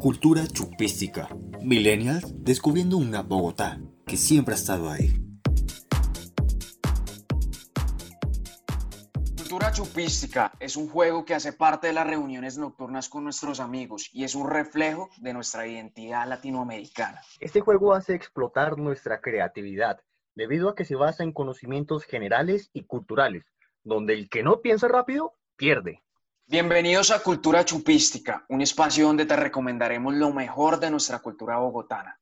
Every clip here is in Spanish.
Cultura chupística. Millennials descubriendo una Bogotá que siempre ha estado ahí. Cultura chupística es un juego que hace parte de las reuniones nocturnas con nuestros amigos y es un reflejo de nuestra identidad latinoamericana. Este juego hace explotar nuestra creatividad debido a que se basa en conocimientos generales y culturales, donde el que no piensa rápido pierde. Bienvenidos a Cultura Chupística, un espacio donde te recomendaremos lo mejor de nuestra cultura bogotana.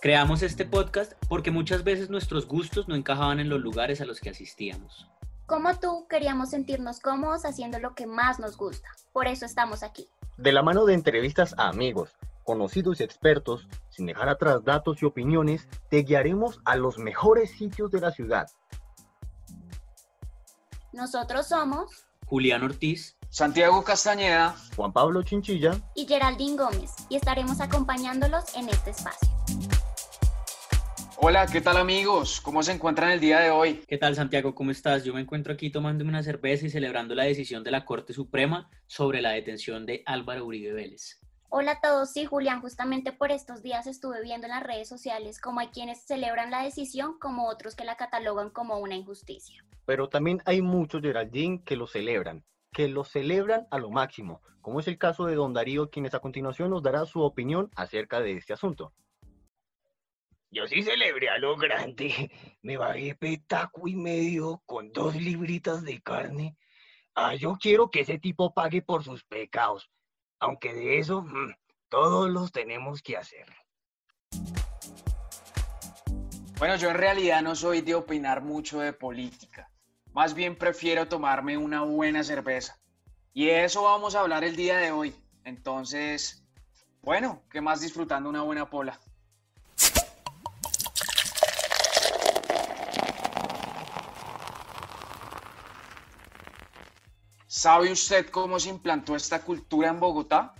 Creamos este podcast porque muchas veces nuestros gustos no encajaban en los lugares a los que asistíamos. Como tú, queríamos sentirnos cómodos haciendo lo que más nos gusta. Por eso estamos aquí. De la mano de entrevistas a amigos, conocidos y expertos, sin dejar atrás datos y opiniones, te guiaremos a los mejores sitios de la ciudad. Nosotros somos Julián Ortiz, Santiago Castañeda, Juan Pablo Chinchilla y Geraldine Gómez y estaremos acompañándolos en este espacio. Hola, ¿qué tal amigos? ¿Cómo se encuentran el día de hoy? ¿Qué tal Santiago? ¿Cómo estás? Yo me encuentro aquí tomándome una cerveza y celebrando la decisión de la Corte Suprema sobre la detención de Álvaro Uribe Vélez. Hola a todos, sí Julián, justamente por estos días estuve viendo en las redes sociales como hay quienes celebran la decisión como otros que la catalogan como una injusticia. Pero también hay muchos, Geraldine, que lo celebran, que lo celebran a lo máximo, como es el caso de Don Darío, quienes a continuación nos dará su opinión acerca de este asunto. Yo sí celebré a lo grande. Me bajé petaco y medio con dos libritas de carne. Ah, yo quiero que ese tipo pague por sus pecados. Aunque de eso mm, todos los tenemos que hacer. Bueno, yo en realidad no soy de opinar mucho de política. Más bien prefiero tomarme una buena cerveza. Y de eso vamos a hablar el día de hoy. Entonces, bueno, ¿qué más disfrutando una buena pola? ¿Sabe usted cómo se implantó esta cultura en Bogotá?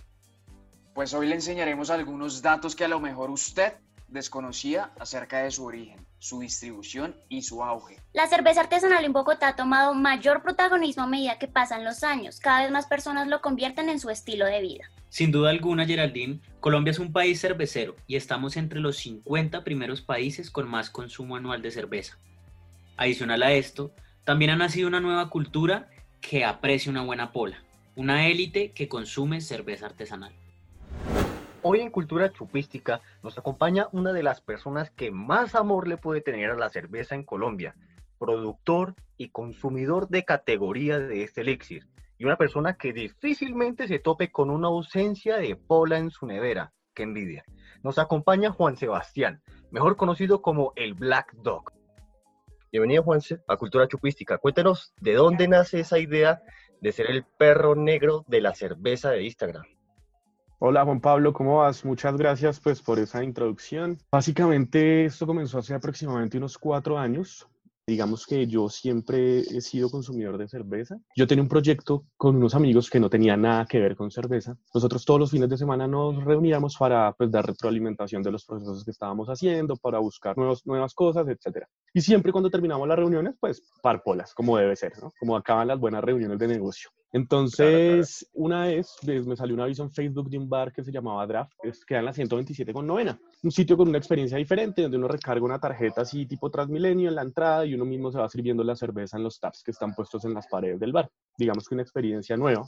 Pues hoy le enseñaremos algunos datos que a lo mejor usted desconocía acerca de su origen, su distribución y su auge. La cerveza artesanal en Bogotá ha tomado mayor protagonismo a medida que pasan los años. Cada vez más personas lo convierten en su estilo de vida. Sin duda alguna, Geraldine, Colombia es un país cervecero y estamos entre los 50 primeros países con más consumo anual de cerveza. Adicional a esto, también ha nacido una nueva cultura que aprecia una buena pola, una élite que consume cerveza artesanal. Hoy en Cultura Chupística nos acompaña una de las personas que más amor le puede tener a la cerveza en Colombia, productor y consumidor de categoría de este elixir, y una persona que difícilmente se tope con una ausencia de pola en su nevera. ¡Qué envidia! Nos acompaña Juan Sebastián, mejor conocido como el Black Dog. Bienvenido, Juanse, a Cultura Chupística. Cuéntanos de dónde nace esa idea de ser el perro negro de la cerveza de Instagram. Hola Juan Pablo, ¿cómo vas? Muchas gracias pues por esa introducción. Básicamente esto comenzó hace aproximadamente unos cuatro años. Digamos que yo siempre he sido consumidor de cerveza. Yo tenía un proyecto con unos amigos que no tenía nada que ver con cerveza. Nosotros todos los fines de semana nos reuníamos para pues, dar retroalimentación de los procesos que estábamos haciendo, para buscar nuevos, nuevas cosas, etc. Y siempre cuando terminamos las reuniones, pues parpolas, como debe ser, ¿no? Como acaban las buenas reuniones de negocio. Entonces, una vez me salió un aviso en Facebook de un bar que se llamaba Draft, que queda en la 127 con novena. Un sitio con una experiencia diferente, donde uno recarga una tarjeta así tipo Transmilenio en la entrada y uno mismo se va sirviendo la cerveza en los taps que están puestos en las paredes del bar. Digamos que una experiencia nueva.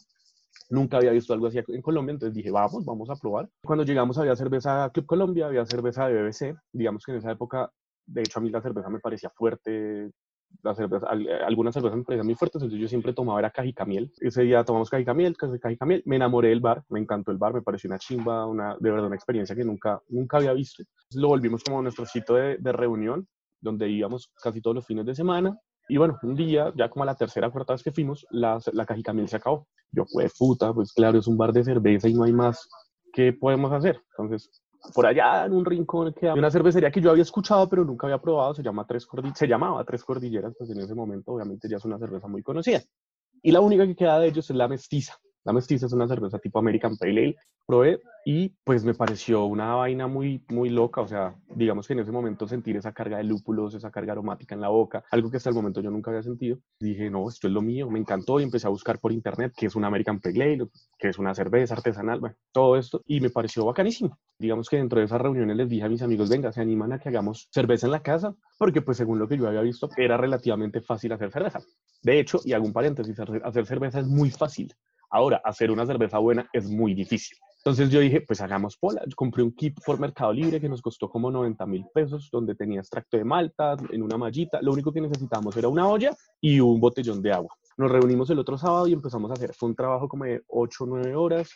Nunca había visto algo así en Colombia, entonces dije, vamos, vamos a probar. Cuando llegamos había cerveza Club Colombia, había cerveza de BBC. Digamos que en esa época, de hecho a mí la cerveza me parecía fuerte, la cerveza, algunas cervezas me parecían muy fuertes, entonces yo siempre tomaba era cajicamiel. Ese día tomamos cajicamiel, cajicamiel, me enamoré del bar, me encantó el bar, me pareció una chimba, una, de verdad una experiencia que nunca, nunca había visto. Lo volvimos como nuestro sitio de, de reunión, donde íbamos casi todos los fines de semana. Y bueno, un día, ya como a la tercera o cuarta vez que fuimos, la, la cajicamiel se acabó. Yo, pues puta, pues claro, es un bar de cerveza y no hay más. ¿Qué podemos hacer? Entonces por allá en un rincón que una cervecería que yo había escuchado pero nunca había probado, se, llama Tres se llamaba Tres Cordilleras, pues en ese momento obviamente ya es una cerveza muy conocida. Y la única que queda de ellos es la mestiza. La mestiza es una cerveza tipo American Pale Ale. Probé y pues me pareció una vaina muy, muy loca. O sea, digamos que en ese momento sentir esa carga de lúpulos, esa carga aromática en la boca, algo que hasta el momento yo nunca había sentido. Dije, no, esto es lo mío, me encantó y empecé a buscar por internet qué es una American Pale Ale, qué es una cerveza artesanal, bueno, todo esto y me pareció bacanísimo. Digamos que dentro de esas reuniones les dije a mis amigos, venga, se animan a que hagamos cerveza en la casa, porque pues según lo que yo había visto, era relativamente fácil hacer cerveza. De hecho, y hago un paréntesis, hacer cerveza es muy fácil. Ahora, hacer una cerveza buena es muy difícil. Entonces yo dije, pues hagamos pola. Yo compré un kit por Mercado Libre que nos costó como 90 mil pesos, donde tenía extracto de malta, en una mallita. Lo único que necesitábamos era una olla y un botellón de agua. Nos reunimos el otro sábado y empezamos a hacer. Fue un trabajo como de 8 o 9 horas,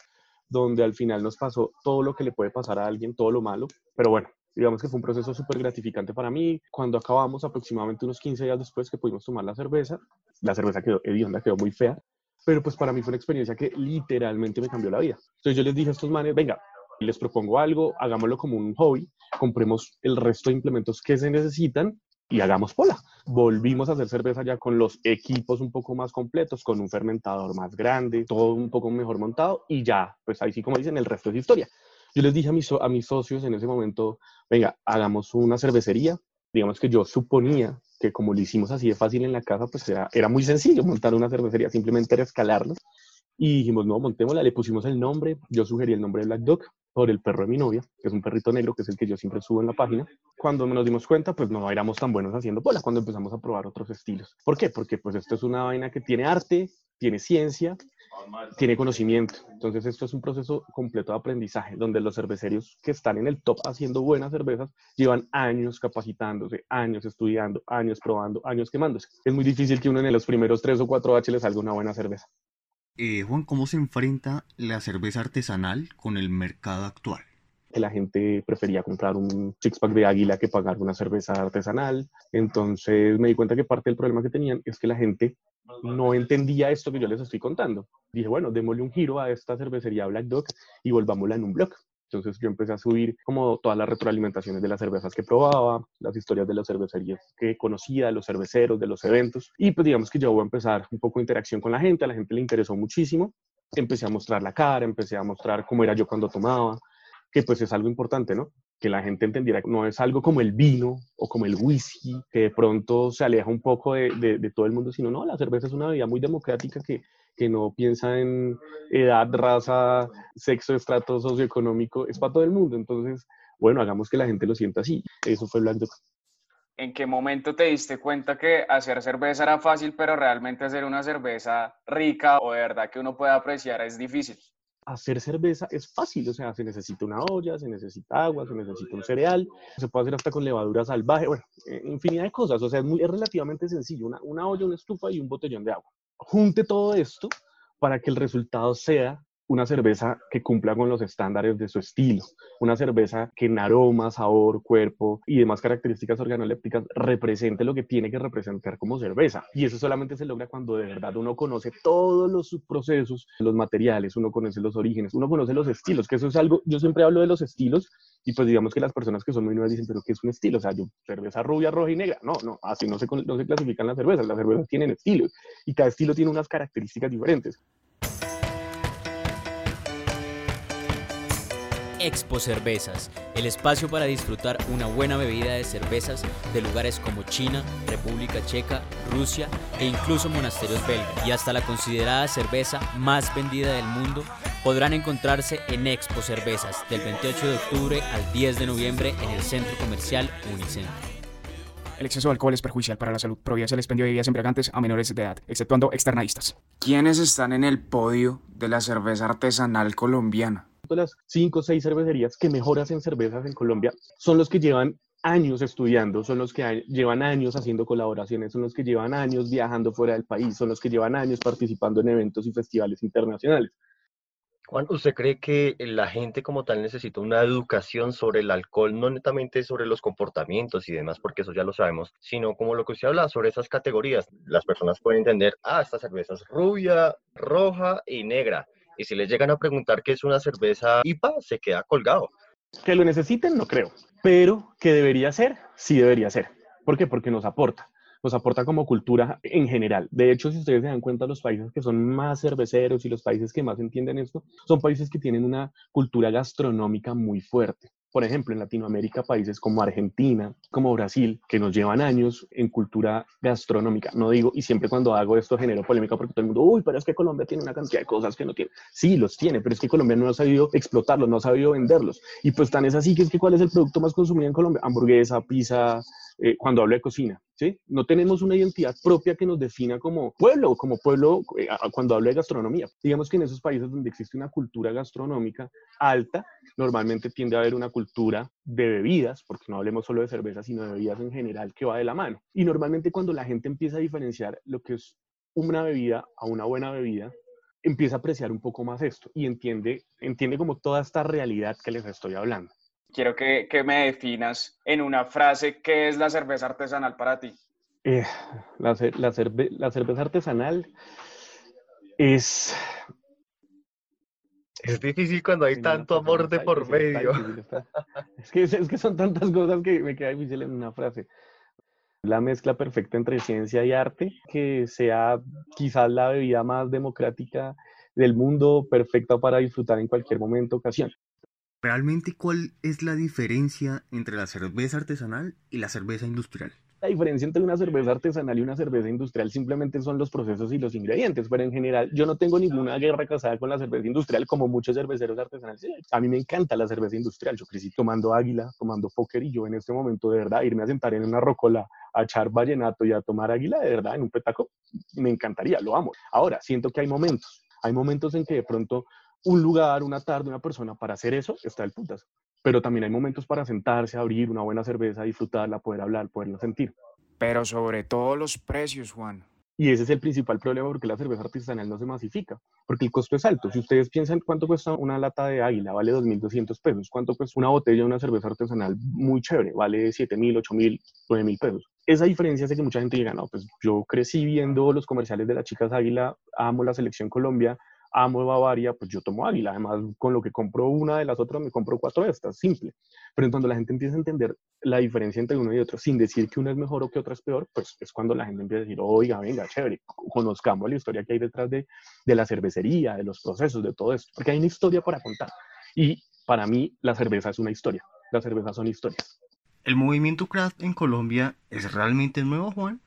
donde al final nos pasó todo lo que le puede pasar a alguien, todo lo malo. Pero bueno, digamos que fue un proceso súper gratificante para mí. Cuando acabamos, aproximadamente unos 15 días después que pudimos tomar la cerveza, la cerveza quedó hedionda, quedó muy fea, pero pues para mí fue una experiencia que literalmente me cambió la vida. Entonces yo les dije a estos manes, venga, les propongo algo, hagámoslo como un hobby, compremos el resto de implementos que se necesitan y hagamos pola. Volvimos a hacer cerveza ya con los equipos un poco más completos, con un fermentador más grande, todo un poco mejor montado y ya, pues ahí sí, como dicen, el resto es historia. Yo les dije a mis, a mis socios en ese momento, venga, hagamos una cervecería. Digamos que yo suponía que como lo hicimos así de fácil en la casa, pues era, era muy sencillo montar una cervecería, simplemente era. Y dijimos, no, montémosla, le pusimos el nombre, yo sugerí el nombre de Black Dog por el perro de mi novia, que es un perrito negro, que es el que yo siempre subo en la página. Cuando nos dimos cuenta, pues no éramos tan buenos haciendo pola, cuando empezamos a probar otros estilos. ¿Por qué? Porque pues esto es una vaina que tiene arte, tiene ciencia, tiene conocimiento. Entonces esto es un proceso completo de aprendizaje, donde los cerveceros que están en el top haciendo buenas cervezas llevan años capacitándose, años estudiando, años probando, años quemándose. Es muy difícil que uno en los primeros tres o cuatro H le salga una buena cerveza. Eh, Juan, ¿cómo se enfrenta la cerveza artesanal con el mercado actual? que la gente prefería comprar un six-pack de águila que pagar una cerveza artesanal. Entonces me di cuenta que parte del problema que tenían es que la gente no entendía esto que yo les estoy contando. Dije, bueno, démosle un giro a esta cervecería Black Dog y volvámosla en un blog. Entonces yo empecé a subir como todas las retroalimentaciones de las cervezas que probaba, las historias de las cervecerías que conocía, los cerveceros, de los eventos. Y pues digamos que yo voy a empezar un poco de interacción con la gente, a la gente le interesó muchísimo. Empecé a mostrar la cara, empecé a mostrar cómo era yo cuando tomaba, que pues es algo importante, ¿no? Que la gente entendiera que no es algo como el vino o como el whisky, que de pronto se aleja un poco de, de, todo el mundo, sino no, la cerveza es una bebida muy democrática que, que no piensa en edad, raza, sexo, estrato socioeconómico, es para todo el mundo. Entonces, bueno, hagamos que la gente lo sienta así. Eso fue Black. ¿En qué momento te diste cuenta que hacer cerveza era fácil, pero realmente hacer una cerveza rica o de verdad que uno pueda apreciar es difícil? Hacer cerveza es fácil, o sea, se necesita una olla, se necesita agua, se necesita un cereal, se puede hacer hasta con levadura salvaje, bueno, eh, infinidad de cosas, o sea, es, relativamente sencillo, una, una olla, una estufa y un botellón de agua. Junte todo esto para que el resultado sea una cerveza que cumpla con los estándares de su estilo, una cerveza que en aroma, sabor, cuerpo y demás características organolépticas represente lo que tiene que representar como cerveza. Y eso solamente se logra cuando de verdad uno conoce todos los procesos, los materiales, uno conoce los orígenes, uno conoce los estilos, que eso es algo, yo siempre hablo de los estilos y pues digamos que las personas que son muy nuevas dicen, pero ¿qué es un estilo? O sea, yo, cerveza rubia, roja y negra. No, no, así no se, no se clasifican las cervezas, las cervezas tienen estilos y cada estilo tiene unas características diferentes. Expo Cervezas, el espacio para disfrutar una buena bebida de cervezas de lugares como China, República Checa, Rusia e incluso monasterios belgas. Y hasta la considerada cerveza más vendida del mundo podrán encontrarse en Expo Cervezas del 28 de octubre al 10 de noviembre en el centro comercial Unicentro. El exceso de alcohol es perjudicial para la salud. Prohíbase el expendio de bebidas embriagantes a menores de edad, exceptuando externadistas. ¿Quiénes están en el podio de la cerveza artesanal colombiana? Las cinco o seis cervecerías que mejor hacen cervezas en Colombia son los que llevan años estudiando, son los que llevan años haciendo colaboraciones, son los que llevan años viajando fuera del país, son los que llevan años participando en eventos y festivales internacionales. Juan, ¿usted cree que la gente como tal necesita una educación sobre el alcohol, no netamente sobre los comportamientos y demás, porque eso ya lo sabemos, sino como lo que usted habla sobre esas categorías? Las personas pueden entender, ah, esta cerveza rubia, roja y negra y si les llegan a preguntar qué es una cerveza IPA, se queda colgado. Que lo necesiten, no creo. Pero que debería ser, sí debería ser. ¿Por qué? Porque nos aporta. nos aporta como cultura en general. De hecho, si ustedes se dan cuenta, los países que son más cerveceros y los países que más entienden esto, son países que tienen una cultura gastronómica muy fuerte. Por ejemplo, en Latinoamérica, países como Argentina, como Brasil, que nos llevan años en cultura gastronómica. No digo, y siempre cuando hago esto genero polémica porque todo el mundo, uy, pero es que Colombia tiene una cantidad de cosas que no tiene. Sí, los tiene, pero es que Colombia no ha sabido explotarlos, no ha sabido venderlos. Y pues tan es así que es que ¿cuál es el producto más consumido en Colombia? Hamburguesa, pizza, eh, cuando hablo de cocina, ¿sí? No tenemos una identidad propia que nos defina como pueblo, como pueblo eh, cuando hablo de gastronomía. Digamos que en esos países donde existe una cultura gastronómica alta, normalmente tiende a haber una cultura de bebidas, porque no hablemos solo de cerveza, sino de bebidas en general que va de la mano. Y normalmente cuando la gente empieza a diferenciar lo que es una bebida a una buena bebida, empieza a apreciar un poco más esto y entiende, entiende como toda esta realidad que les estoy hablando. Quiero que, que me definas en una frase qué es la cerveza artesanal para ti. Eh, la, la, la cerveza artesanal es... Es difícil cuando hay tanto amor de por medio. Es que, es que son tantas cosas que me queda difícil en una frase. La mezcla perfecta entre ciencia y arte, que sea quizás la bebida más democrática del mundo, perfecta para disfrutar en cualquier momento, ocasión. ¿Realmente cuál es la diferencia entre la cerveza artesanal y la cerveza industrial? La diferencia entre una cerveza artesanal y una cerveza industrial simplemente son los procesos y los ingredientes, pero en general yo no tengo ninguna guerra casada con la cerveza industrial como muchos cerveceros artesanales. A mí me encanta la cerveza industrial, yo crecí tomando águila, tomando póker y yo en este momento de verdad irme a sentar en una rocola a echar vallenato y a tomar águila de verdad en un petaco, me encantaría, lo amo. Ahora, siento que hay momentos, hay momentos en que de pronto un lugar, una tarde, una persona para hacer eso, está el putas. Pero también hay momentos para sentarse, abrir una buena cerveza, disfrutarla, poder hablar, poderla sentir. Pero sobre todo los precios, Juan. Y ese es el principal problema porque la cerveza artesanal no se masifica, porque el costo es alto. Si ustedes piensan cuánto cuesta una lata de águila, vale 2.200 pesos. ¿Cuánto cuesta una botella de una cerveza artesanal muy chévere? Vale 7.000, 8.000, 9.000 pesos. Esa diferencia hace que mucha gente diga, no, pues yo crecí viendo los comerciales de las chicas águila, amo la selección Colombia, amo Bavaria, pues yo tomo Águila. Además, con lo que compro una de las otras, me compro cuatro de estas, simple. Pero cuando la gente empieza a entender la diferencia entre uno y otro, sin decir que uno es mejor o que otro es peor, pues es cuando la gente empieza a decir, oiga, venga, chévere, conozcamos la historia que hay detrás de, de la cervecería, de los procesos, de todo esto. Porque hay una historia para contar. Y para mí, la cerveza es una historia. Las cervezas son historias. ¿El movimiento craft en Colombia es realmente nuevo, Juan?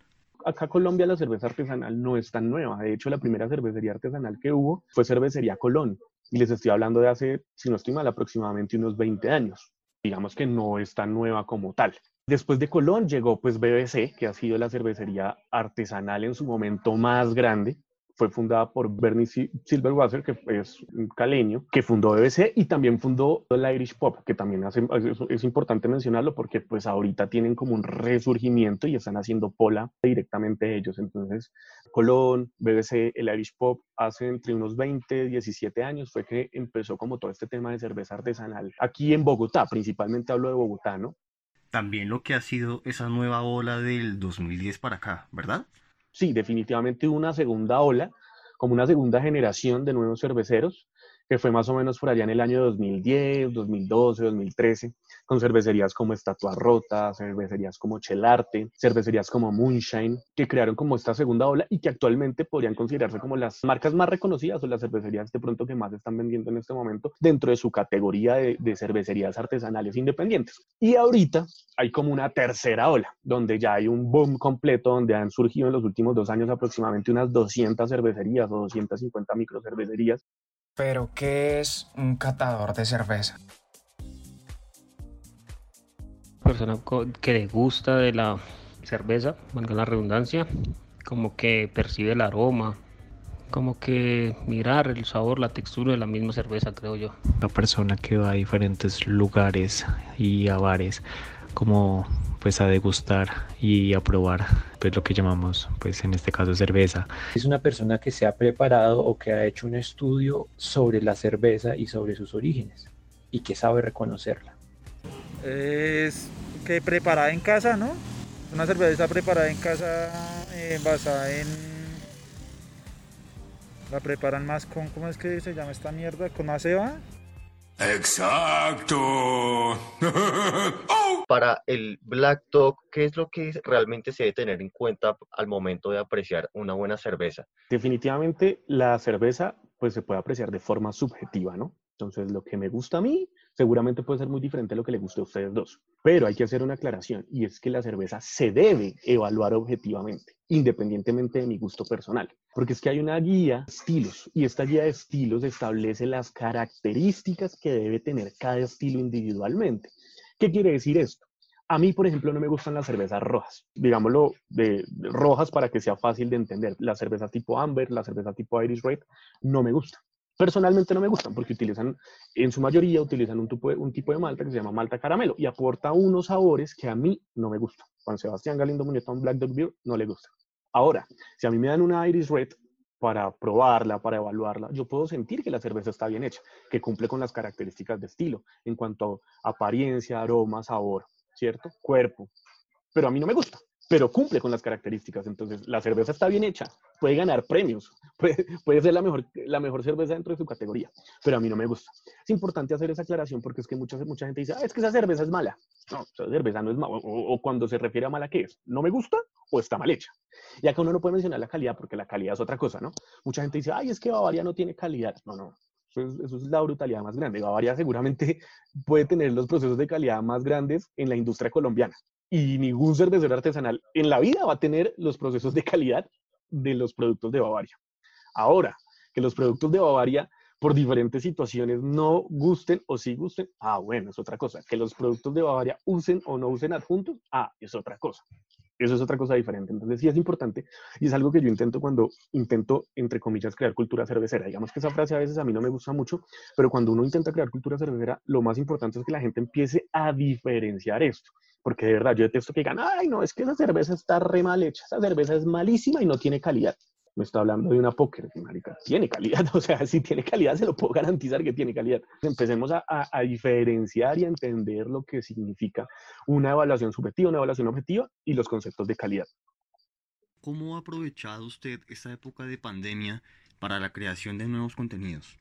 Acá Colombia la cerveza artesanal no es tan nueva. De hecho, la primera cervecería artesanal que hubo fue Cervecería Colón. Y les estoy hablando de hace, si no estoy mal, aproximadamente unos 20 años. Digamos que no es tan nueva como tal. Después de Colón llegó pues BBC, que ha sido la cervecería artesanal en su momento más grande fue fundada por Bernie Silverwasser, que es un caleño, que fundó BBC y también fundó el Irish Pop, que también hace, es, importante mencionarlo porque pues ahorita tienen como un resurgimiento y están haciendo pola directamente ellos. Entonces, Colón, BBC, el Irish Pop, hace entre unos 20, 17 años fue que empezó como todo este tema de cerveza artesanal aquí en Bogotá, principalmente hablo de Bogotá, ¿no? También lo que ha sido esa nueva ola del 2010 para acá, ¿verdad? Sí, definitivamente una segunda ola, como una segunda generación de nuevos cerveceros, que fue más o menos por allá en el año 2010, 2012, 2013, con cervecerías como Estatua Rota, cervecerías como Chelarte, cervecerías como Moonshine, que crearon como esta segunda ola y que actualmente podrían considerarse como las marcas más reconocidas o las cervecerías de pronto que más están vendiendo en este momento dentro de su categoría de, de cervecerías artesanales independientes. Y ahorita hay como una tercera ola, donde ya hay un boom completo, donde han surgido en los últimos dos años aproximadamente unas 200 cervecerías o 250 microcervecerías pero, ¿qué es un catador de cerveza? Persona que le gusta de la cerveza, valga la redundancia, como que percibe el aroma, como que mirar el sabor, la textura de la misma cerveza, creo yo. La persona que va a diferentes lugares y a bares, como pues a degustar y a probar pues lo que llamamos pues en este caso cerveza. Es una persona que se ha preparado o que ha hecho un estudio sobre la cerveza y sobre sus orígenes y que sabe reconocerla. Es que preparada en casa, ¿no? Una cerveza preparada en casa eh, basada en... La preparan más con, ¿cómo es que se llama esta mierda? ¿Con aceba? Exacto. Para el Black Dog, ¿qué es lo que realmente se debe tener en cuenta al momento de apreciar una buena cerveza? Definitivamente la cerveza pues se puede apreciar de forma subjetiva, ¿no? Entonces lo que me gusta a mí seguramente puede ser muy diferente a lo que le guste a ustedes dos. Pero hay que hacer una aclaración y es que la cerveza se debe evaluar objetivamente, independientemente de mi gusto personal. Porque es que hay una guía de estilos y esta guía de estilos establece las características que debe tener cada estilo individualmente. ¿Qué quiere decir esto? A mí, por ejemplo, no me gustan las cervezas rojas, digámoslo, de, de, rojas para que sea fácil de entender. La cerveza tipo Amber, la cerveza tipo Irish Red, no me gustan. Personalmente no me gustan porque utilizan, en su mayoría, utilizan un tipo, de, un tipo de malta que se llama malta caramelo y aporta unos sabores que a mí no me gustan. Juan Sebastián Galindo Muñetón Black Dog Beer no le gusta. Ahora, si a mí me dan una Irish Red para probarla, para evaluarla, yo puedo sentir que la cerveza está bien hecha, que cumple con las características de estilo en cuanto a apariencia, aroma, sabor, ¿cierto? Cuerpo. Pero a mí no me gusta pero cumple con las características. Entonces, la cerveza está bien hecha, puede ganar premios, puede, puede, ser la mejor, la mejor cerveza dentro de su categoría, pero a mí no me gusta. Es importante hacer esa aclaración porque es que mucha, mucha gente dice, ah, es que esa cerveza es mala. No, esa cerveza no es mala. O, cuando se refiere a mala, ¿qué es? ¿No me gusta o está mal hecha? Y acá uno no puede mencionar la calidad porque la calidad es otra cosa, ¿no? Mucha gente dice, ay, es que Bavaria no tiene calidad. No, no, eso es, eso es, la brutalidad más grande. Bavaria seguramente puede tener los procesos de calidad más grandes en la industria colombiana y ningún cervecero artesanal en la vida va a tener los procesos de calidad de los productos de Bavaria. Ahora, que los productos de Bavaria por diferentes situaciones no gusten o sí gusten, ah, bueno, es otra cosa. Que los productos de Bavaria usen o no usen adjuntos, ah, es otra cosa. Eso es otra cosa diferente. Entonces sí es importante y es algo que yo intento cuando intento, entre comillas, crear cultura cervecera. Digamos que esa frase a veces a mí no me gusta mucho, pero cuando uno intenta crear cultura cervecera, lo más importante es que la gente empiece a diferenciar esto. Porque de verdad yo detesto que digan, ay, no, es que esa cerveza está re mal hecha, esa cerveza es malísima y no tiene calidad. No está hablando de una póker, marica, tiene calidad, o sea, si tiene calidad se lo puedo garantizar que tiene calidad. Empecemos a, a, a, diferenciar y a entender lo que significa una evaluación subjetiva, una evaluación objetiva y los conceptos de calidad. ¿Cómo ha aprovechado usted esta época de pandemia para la creación de nuevos contenidos?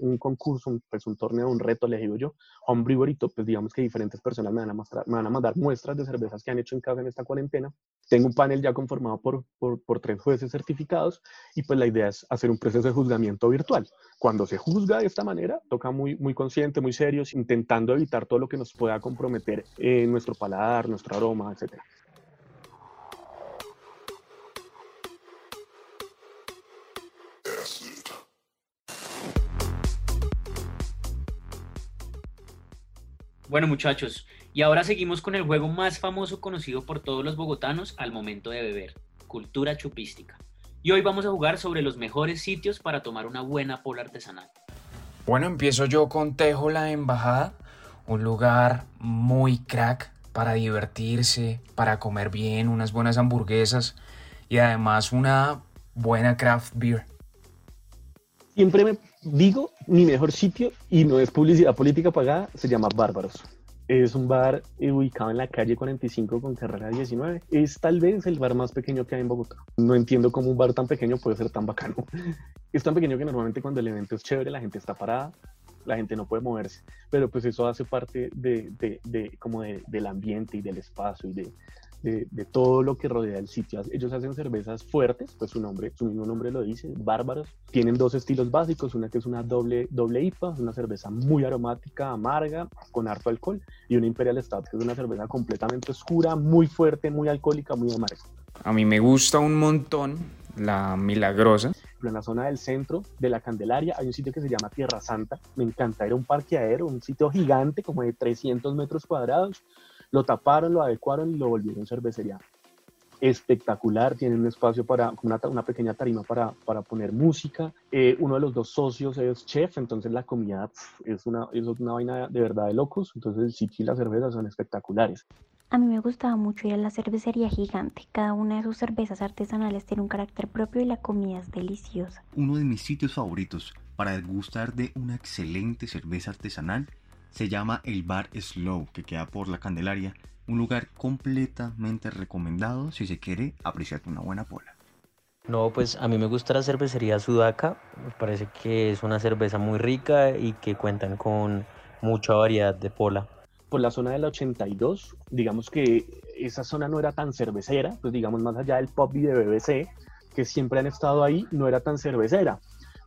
Un concurso, un, pues un torneo, un reto, le digo yo, homebrewery, pues digamos que diferentes personas me van, a mostrar, me van a mandar muestras de cervezas que han hecho en casa en esta cuarentena. Tengo un panel ya conformado por, por, tres jueces certificados y pues la idea es hacer un proceso de juzgamiento virtual. Cuando se juzga de esta manera, toca muy, muy consciente, muy serio, intentando evitar todo lo que nos pueda comprometer en nuestro paladar, nuestro aroma, etcétera. Bueno muchachos, y ahora seguimos con el juego más famoso conocido por todos los bogotanos al momento de beber, cultura chupística. Y hoy vamos a jugar sobre los mejores sitios para tomar una buena pola artesanal. Bueno, empiezo yo con Tejo la Embajada, un lugar muy crack para divertirse, para comer bien, unas buenas hamburguesas y además una buena craft beer. Siempre me digo, mi mejor sitio, y no es publicidad política pagada, se llama Bárbaros. Es un bar ubicado en la calle 45 con carrera 19. Es tal vez el bar más pequeño que hay en Bogotá. No entiendo cómo un bar tan pequeño puede ser tan bacano. Es tan pequeño que normalmente cuando el evento es chévere, la gente está parada, la gente no puede moverse. Pero pues eso hace parte de, de, de como de, del ambiente y del espacio y de, de, de, todo lo que rodea el sitio. Ellos hacen cervezas fuertes, pues su nombre, su mismo nombre lo dice, bárbaros. Tienen dos estilos básicos, una que es una doble, doble IPA, una cerveza muy aromática, amarga, con harto alcohol, y una Imperial Stout, que es una cerveza completamente oscura, muy fuerte, muy alcohólica, muy amarga. A mí me gusta un montón la Milagrosa. En la zona del centro de la Candelaria hay un sitio que se llama Tierra Santa. Me encanta, era un parqueadero, un sitio gigante, como de 300 metros cuadrados lo taparon, lo adecuaron y lo volvieron cervecería. Espectacular, tienen un espacio para una, una pequeña tarima para, para poner música. Eh, uno de los dos socios es chef, entonces la comida pff, es, una, es una vaina de verdad de locos. Entonces el sitio y la cerveza son espectaculares. A mí me gustaba mucho ir a la cervecería gigante. Cada una de sus cervezas artesanales tiene un carácter propio y la comida es deliciosa. Uno de mis sitios favoritos para degustar de una excelente cerveza artesanal se llama el Bar Slow, que queda por la Candelaria, un lugar completamente recomendado si se quiere apreciar una buena pola. No, pues a mí me gusta la cervecería Sudaca, me parece que es una cerveza muy rica y que cuentan con mucha variedad de pola. Por la zona del 82, digamos que esa zona no era tan cervecera, pues digamos más allá del pop y de BBC, que siempre han estado ahí, no era tan cervecera.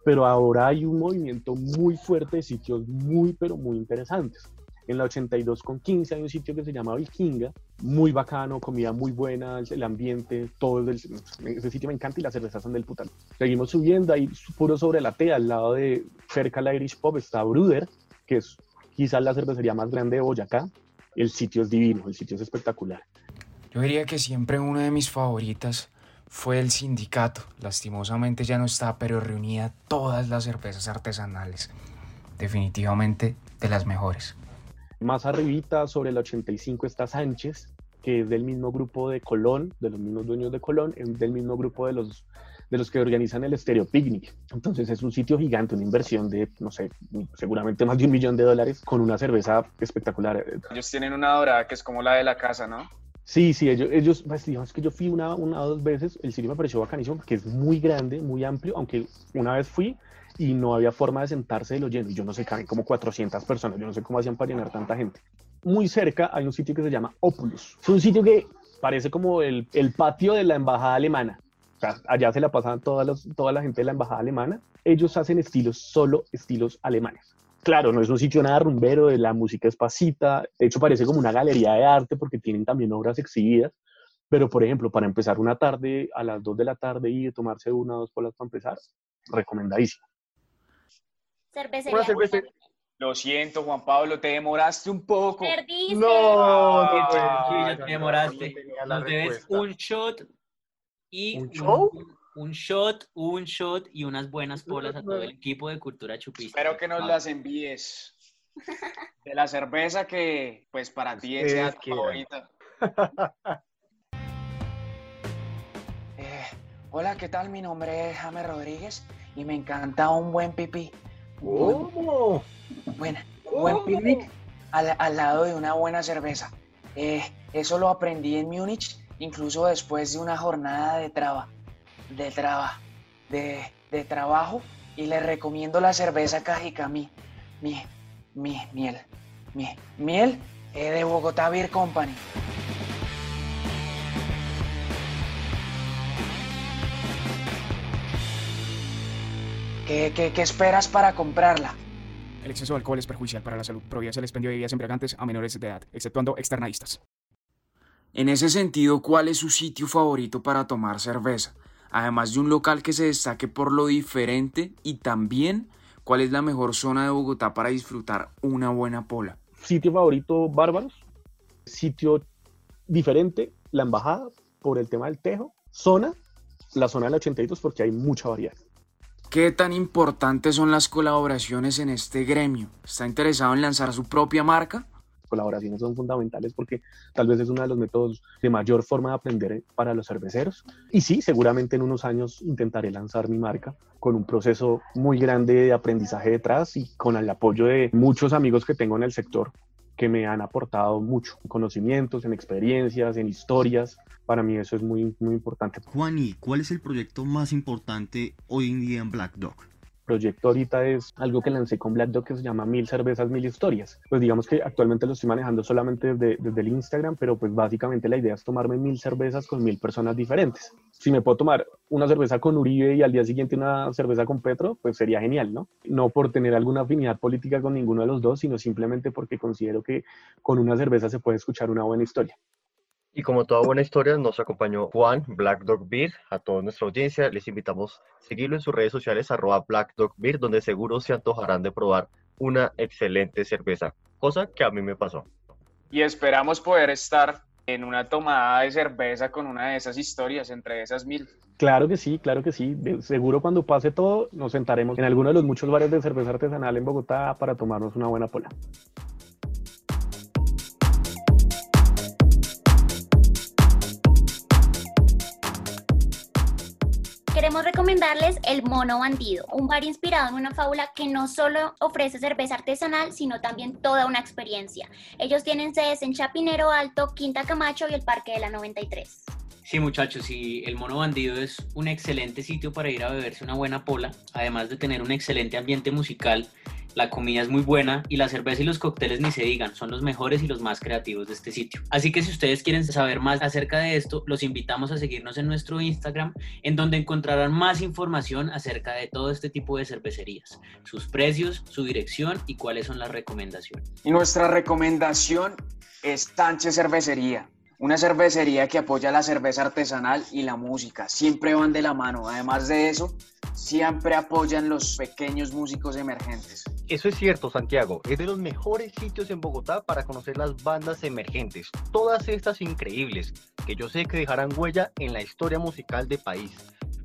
Pero ahora hay un movimiento muy fuerte de sitios muy, pero muy interesantes. En la 82 con 15 hay un sitio que se llama Vikinga, muy bacano, comida muy buena, el ambiente, todo el, ese sitio me encanta y las cervezas son del putal. Seguimos subiendo, ahí puro sobre la T, al lado de cerca la Irish Pop está Bruder, que es quizás la cervecería más grande de Boyacá. El sitio es divino, el sitio es espectacular. Yo diría que siempre una de mis favoritas fue el sindicato. Lastimosamente ya no está, pero reunía todas las cervezas artesanales. Definitivamente de las mejores. Más arribita, sobre el 85, está Sánchez, que es del mismo grupo de Colón, de los mismos dueños de Colón, es del mismo grupo de los, de los que organizan el Stereo Picnic. Entonces es un sitio gigante, una inversión de, no sé, seguramente más de un millón de dólares, con una cerveza espectacular. Ellos tienen una dorada que es como la de la casa, ¿no? Sí, sí, ellos, ellos pues, digamos que yo fui una, una o dos veces, el sitio me pareció bacanísimo porque es muy grande, muy amplio, aunque una vez fui y no había forma de sentarse de lo lleno, yo no sé, caben como 400 personas, yo no sé cómo hacían para llenar tanta gente. Muy cerca hay un sitio que se llama Opulus, es un sitio que parece como el, el patio de la embajada alemana, o sea, allá se la pasan toda, los, toda la gente de la embajada alemana, ellos hacen estilos, solo estilos alemanes claro, no es un sitio nada rumbero, la música es pasita, de hecho parece como una galería de arte porque tienen también obras exhibidas, pero por ejemplo, para empezar una tarde a las 2 de la tarde y tomarse una o dos polas para empezar, recomendadísimo. Cervecería. Lo siento, Juan Pablo, te demoraste un poco. Perdiste. No, no, te demoraste. Nos debes un shot y ¿Un show? un shot, un shot y unas buenas polas a todo el equipo de Cultura Chupista. Espero que nos las envíes. De la cerveza que, pues, para ti sea tu favorita. Eh, hola, ¿qué tal? Mi nombre es James Rodríguez y me encanta un buen pipí. ¿Cómo? Bueno, buen picnic al, al lado de una buena cerveza. Eh, eso lo aprendí en Múnich, incluso después de una jornada de traba de, traba, de, de trabajo y les recomiendo la cerveza Cajica, mi, mi, mi miel, mi, miel de Bogotá Beer Company. ¿Qué, qué, qué esperas para comprarla? El exceso de alcohol es perjudicial para la salud. Prohíbase el expendio de bebidas embriagantes a menores de edad, exceptuando externadistas. En ese sentido, ¿cuál es su sitio favorito para tomar cerveza? Además de un local que se destaque por lo diferente y también cuál es la mejor zona de Bogotá para disfrutar una buena pola. Sitio favorito, Bárbaros. Sitio diferente, la embajada, por el tema del tejo. Zona, la zona del 82, porque hay mucha variedad. ¿Qué tan importantes son las colaboraciones en este gremio? ¿Está interesado en lanzar su propia marca? Colaboraciones son fundamentales porque tal vez es uno de los métodos de mayor forma de aprender para los cerveceros. Y sí, seguramente en unos años intentaré lanzar mi marca con un proceso muy grande de aprendizaje detrás y con el apoyo de muchos amigos que tengo en el sector que me han aportado mucho en conocimientos, en experiencias, en historias. Para mí eso es muy, muy importante. Juan, ¿y cuál es el proyecto más importante hoy en día en Black Dog? Proyecto ahorita es algo que lancé con Black Dog que se llama Mil Cervezas, Mil Historias. Pues digamos que actualmente lo estoy manejando solamente desde, desde el Instagram, pero pues básicamente la idea es tomarme mil cervezas con mil personas diferentes. Si me puedo tomar una cerveza con Uribe y al día siguiente una cerveza con Petro, pues sería genial, ¿no? No por tener alguna afinidad política con ninguno de los dos, sino simplemente porque considero que con una cerveza se puede escuchar una buena historia. Y como toda buena historia, nos acompañó Juan, Black Dog Beer. A toda nuestra audiencia les invitamos a seguirlo en sus redes sociales, arroba Black Dog Beer, donde seguro se antojarán de probar una excelente cerveza, cosa que a mí me pasó. Y esperamos poder estar en una tomada de cerveza con una de esas historias, entre esas mil. Claro que sí, claro que sí. De- seguro cuando pase todo nos sentaremos en alguno de los muchos bares de cerveza artesanal en Bogotá para tomarnos una buena pola. Recomendarles El Mono Bandido, un bar inspirado en una fábula que no solo ofrece cerveza artesanal, sino también toda una experiencia. Ellos tienen sedes en Chapinero Alto, Quinta Camacho y el Parque de la 93. Sí, muchachos, y el Mono Bandido es un excelente sitio para ir a beberse una buena pola, además de tener un excelente ambiente musical La comida es muy buena y la cerveza y los cócteles ni se digan, son los mejores y los más creativos de este sitio. Así que si ustedes quieren saber más acerca de esto, los invitamos a seguirnos en nuestro Instagram, en donde encontrarán más información acerca de todo este tipo de cervecerías, sus precios, su dirección y cuáles son las recomendaciones. Nuestra recomendación es Sánchez Cervecería. Una cervecería que apoya la cerveza artesanal y la música. Siempre van de la mano. Además de eso, siempre apoyan los pequeños músicos emergentes. Eso es cierto, Santiago. Es de los mejores sitios en Bogotá para conocer las bandas emergentes. Todas estas increíbles, que yo sé que dejarán huella en la historia musical del país.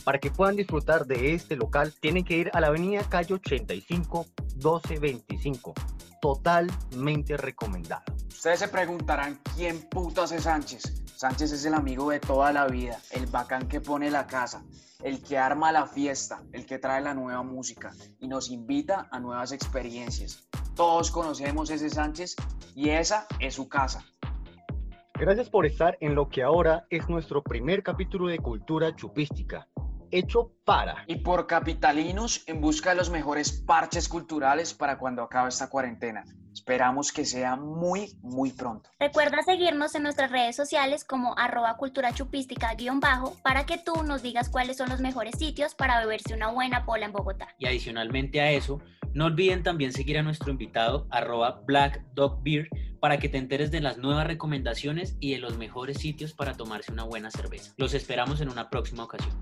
Para que puedan disfrutar de este local, tienen que ir a la avenida Calle 85 1225. Totalmente recomendado. Ustedes se preguntarán quién putas es Sánchez. Sánchez es el amigo de toda la vida, el bacán que pone la casa, el que arma la fiesta, el que trae la nueva música y nos invita a nuevas experiencias. Todos conocemos ese Sánchez y esa es su casa. Gracias por estar en lo que ahora es nuestro primer capítulo de Cultura Chupística, hecho para y por capitalinos en busca de los mejores parches culturales para cuando acabe esta cuarentena. Esperamos que sea muy, muy pronto. Recuerda seguirnos en nuestras redes sociales como arroba cultura chupística bajo para que tú nos digas cuáles son los mejores sitios para beberse una buena pola en Bogotá. Y adicionalmente a eso, no olviden también seguir a nuestro invitado arroba Black Dog Beer para que te enteres de las nuevas recomendaciones y de los mejores sitios para tomarse una buena cerveza. Los esperamos en una próxima ocasión.